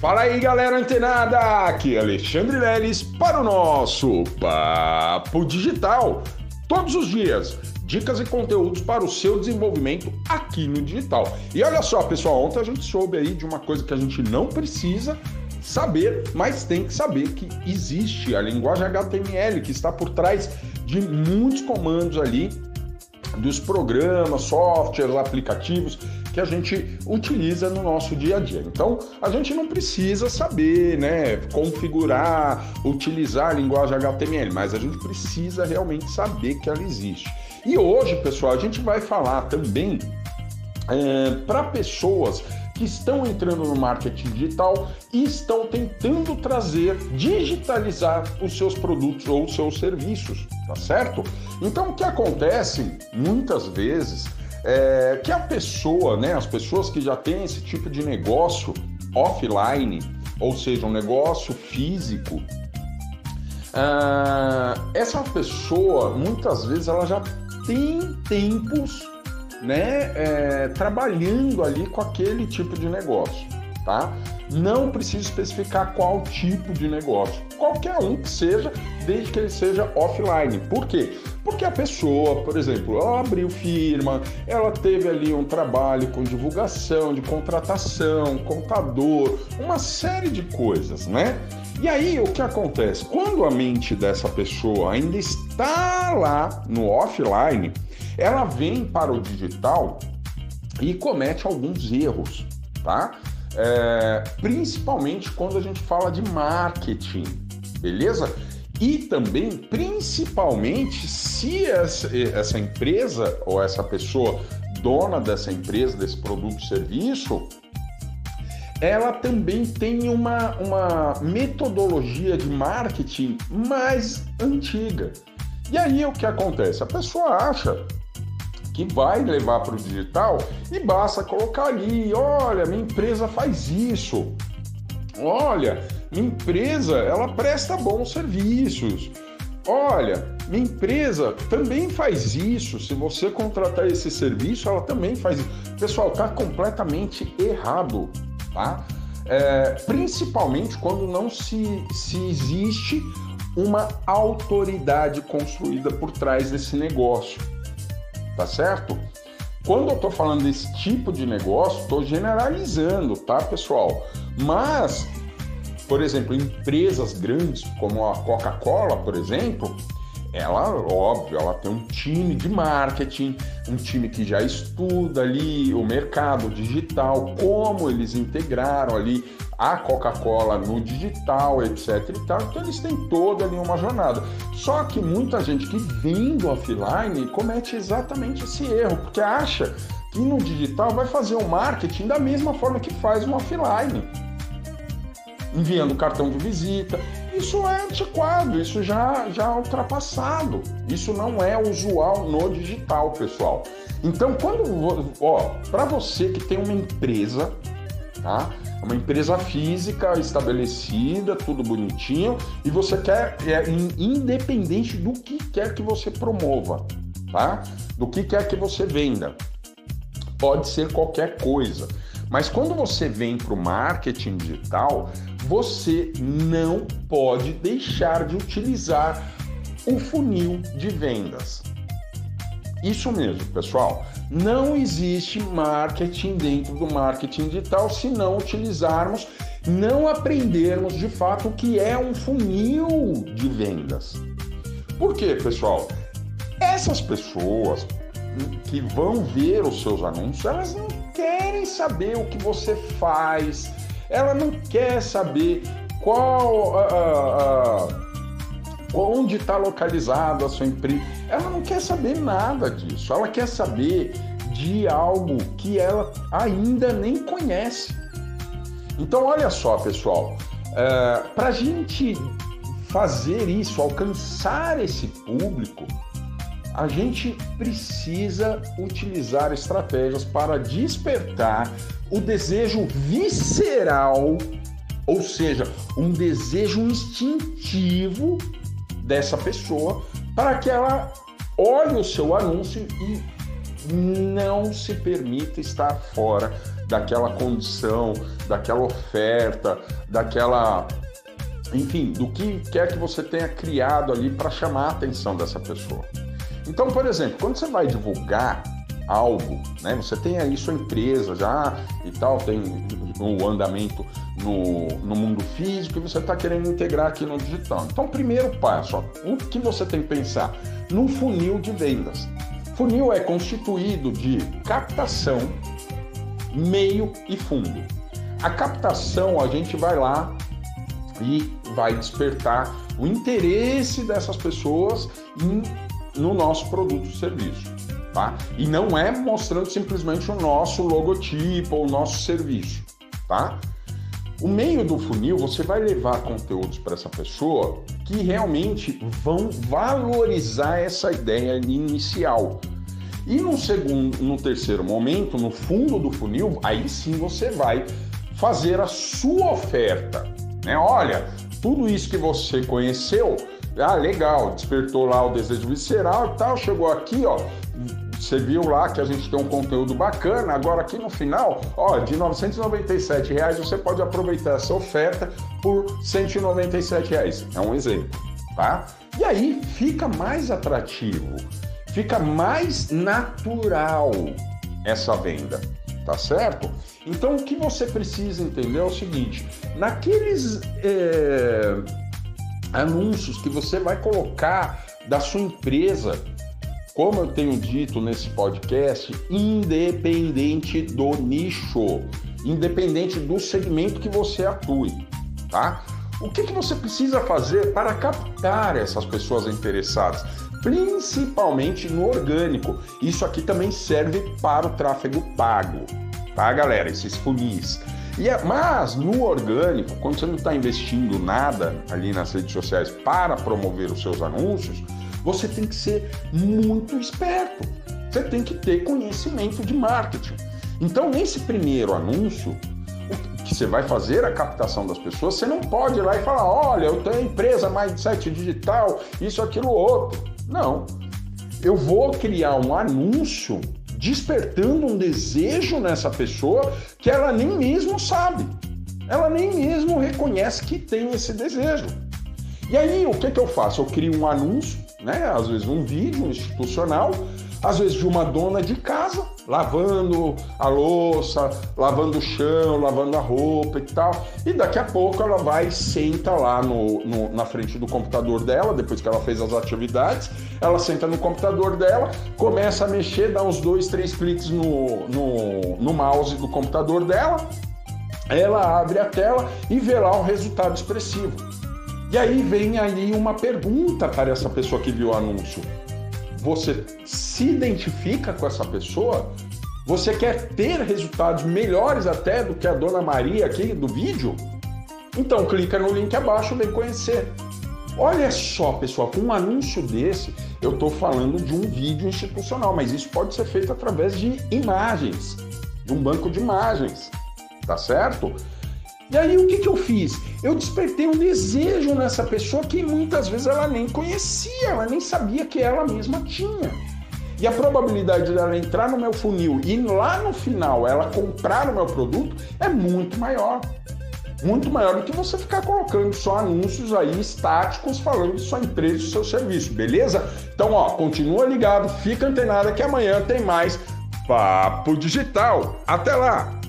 Fala aí, galera antenada! Aqui é Alexandre Leles para o nosso Papo Digital. Todos os dias, dicas e conteúdos para o seu desenvolvimento aqui no digital. E olha só, pessoal, ontem a gente soube aí de uma coisa que a gente não precisa saber, mas tem que saber que existe a linguagem HTML que está por trás de muitos comandos ali dos programas, softwares, aplicativos que a gente utiliza no nosso dia a dia. Então, a gente não precisa saber, né, configurar, utilizar a linguagem HTML, mas a gente precisa realmente saber que ela existe. E hoje, pessoal, a gente vai falar também é, para pessoas que estão entrando no marketing digital e estão tentando trazer, digitalizar os seus produtos ou os seus serviços, tá certo? Então, o que acontece muitas vezes é que a pessoa, né, as pessoas que já têm esse tipo de negócio offline, ou seja, um negócio físico, uh, essa pessoa muitas vezes ela já tem tempos né, é, trabalhando ali com aquele tipo de negócio, tá? Não precisa especificar qual tipo de negócio, qualquer um que seja, desde que ele seja offline. Por quê? Porque a pessoa, por exemplo, ela abriu firma, ela teve ali um trabalho com divulgação, de contratação, contador, uma série de coisas, né? E aí o que acontece? Quando a mente dessa pessoa ainda está lá no offline, ela vem para o digital e comete alguns erros, tá? É, principalmente quando a gente fala de marketing, beleza? E também, principalmente, se essa, essa empresa ou essa pessoa dona dessa empresa, desse produto serviço, ela também tem uma, uma metodologia de marketing mais antiga. E aí o que acontece? A pessoa acha que vai levar para o digital e basta colocar ali, olha, minha empresa faz isso. Olha, empresa, ela presta bons serviços. Olha, minha empresa também faz isso. Se você contratar esse serviço, ela também faz isso. Pessoal, tá completamente errado, tá? É, principalmente quando não se, se existe uma autoridade construída por trás desse negócio tá certo? Quando eu estou falando desse tipo de negócio, estou generalizando, tá, pessoal? Mas, por exemplo, empresas grandes como a Coca-Cola, por exemplo, ela, óbvio, ela tem um time de marketing, um time que já estuda ali o mercado digital, como eles integraram ali a Coca-Cola no digital, etc e tal. Então eles têm toda ali uma jornada. Só que muita gente que vem do offline comete exatamente esse erro, porque acha que no digital vai fazer o marketing da mesma forma que faz no offline. Enviando cartão de visita. Isso é antiquado, isso já, já é ultrapassado. Isso não é usual no digital, pessoal. Então, quando, ó, para você que tem uma empresa, tá? Uma empresa física estabelecida, tudo bonitinho, e você quer, é, independente do que quer que você promova, tá? Do que quer que você venda. Pode ser qualquer coisa. Mas quando você vem para o marketing digital, você não pode deixar de utilizar o funil de vendas. Isso mesmo, pessoal. Não existe marketing dentro do marketing digital se não utilizarmos, não aprendermos de fato o que é um funil de vendas. Por quê, pessoal? Essas pessoas que vão ver os seus anúncios, elas não querem saber o que você faz, ela não quer saber qual. Uh, uh, onde está localizado a sua empresa. Ela não quer saber nada disso. Ela quer saber de algo que ela ainda nem conhece. Então, olha só, pessoal, é, para a gente fazer isso, alcançar esse público, a gente precisa utilizar estratégias para despertar o desejo visceral, ou seja, um desejo instintivo dessa pessoa para que ela olhe o seu anúncio e não se permita estar fora daquela condição, daquela oferta, daquela enfim, do que quer que você tenha criado ali para chamar a atenção dessa pessoa. Então, por exemplo, quando você vai divulgar algo, né? Você tem aí sua empresa já e tal, tem o andamento no, no mundo físico e você está querendo integrar aqui no digital. Então, primeiro passo, ó, o que você tem que pensar? Num funil de vendas. Funil é constituído de captação, meio e fundo. A captação, a gente vai lá e vai despertar o interesse dessas pessoas em, no nosso produto ou serviço tá? E não é mostrando simplesmente o nosso logotipo ou o nosso serviço, tá? O meio do funil, você vai levar conteúdos para essa pessoa que realmente vão valorizar essa ideia inicial. E no segundo, no terceiro momento, no fundo do funil, aí sim você vai fazer a sua oferta, né? Olha, tudo isso que você conheceu, ah, legal, despertou lá o desejo visceral e tal, chegou aqui, ó, você viu lá que a gente tem um conteúdo bacana. Agora aqui no final, ó, de 997 reais você pode aproveitar essa oferta por 197 reais. É um exemplo, tá? E aí fica mais atrativo, fica mais natural essa venda, tá certo? Então o que você precisa entender é o seguinte: naqueles é, anúncios que você vai colocar da sua empresa como eu tenho dito nesse podcast, independente do nicho, independente do segmento que você atue, tá? O que, que você precisa fazer para captar essas pessoas interessadas? Principalmente no orgânico. Isso aqui também serve para o tráfego pago, tá, galera? Esses funis. E, é, mas no orgânico, quando você não está investindo nada ali nas redes sociais para promover os seus anúncios, você tem que ser muito esperto. Você tem que ter conhecimento de marketing. Então, nesse primeiro anúncio, que você vai fazer a captação das pessoas, você não pode ir lá e falar: olha, eu tenho empresa mindset digital, isso, aquilo, outro. Não. Eu vou criar um anúncio despertando um desejo nessa pessoa que ela nem mesmo sabe. Ela nem mesmo reconhece que tem esse desejo. E aí, o que, que eu faço? Eu crio um anúncio né? Às vezes um vídeo institucional, às vezes de uma dona de casa lavando a louça, lavando o chão, lavando a roupa e tal. E daqui a pouco ela vai senta lá no, no, na frente do computador dela, depois que ela fez as atividades, ela senta no computador dela, começa a mexer, dá uns dois, três cliques no, no, no mouse do computador dela, ela abre a tela e vê lá o resultado expressivo. E aí vem aí uma pergunta para essa pessoa que viu o anúncio. Você se identifica com essa pessoa? Você quer ter resultados melhores até do que a dona Maria aqui do vídeo? Então clica no link abaixo, vem conhecer. Olha só, pessoal, com um anúncio desse, eu estou falando de um vídeo institucional, mas isso pode ser feito através de imagens, de um banco de imagens, tá certo? E aí o que, que eu fiz? Eu despertei um desejo nessa pessoa que muitas vezes ela nem conhecia, ela nem sabia que ela mesma tinha. E a probabilidade dela entrar no meu funil e lá no final ela comprar o meu produto é muito maior. Muito maior do que você ficar colocando só anúncios aí estáticos falando de sua empresa e seu serviço, beleza? Então, ó, continua ligado, fica antenado que amanhã tem mais Papo Digital. Até lá!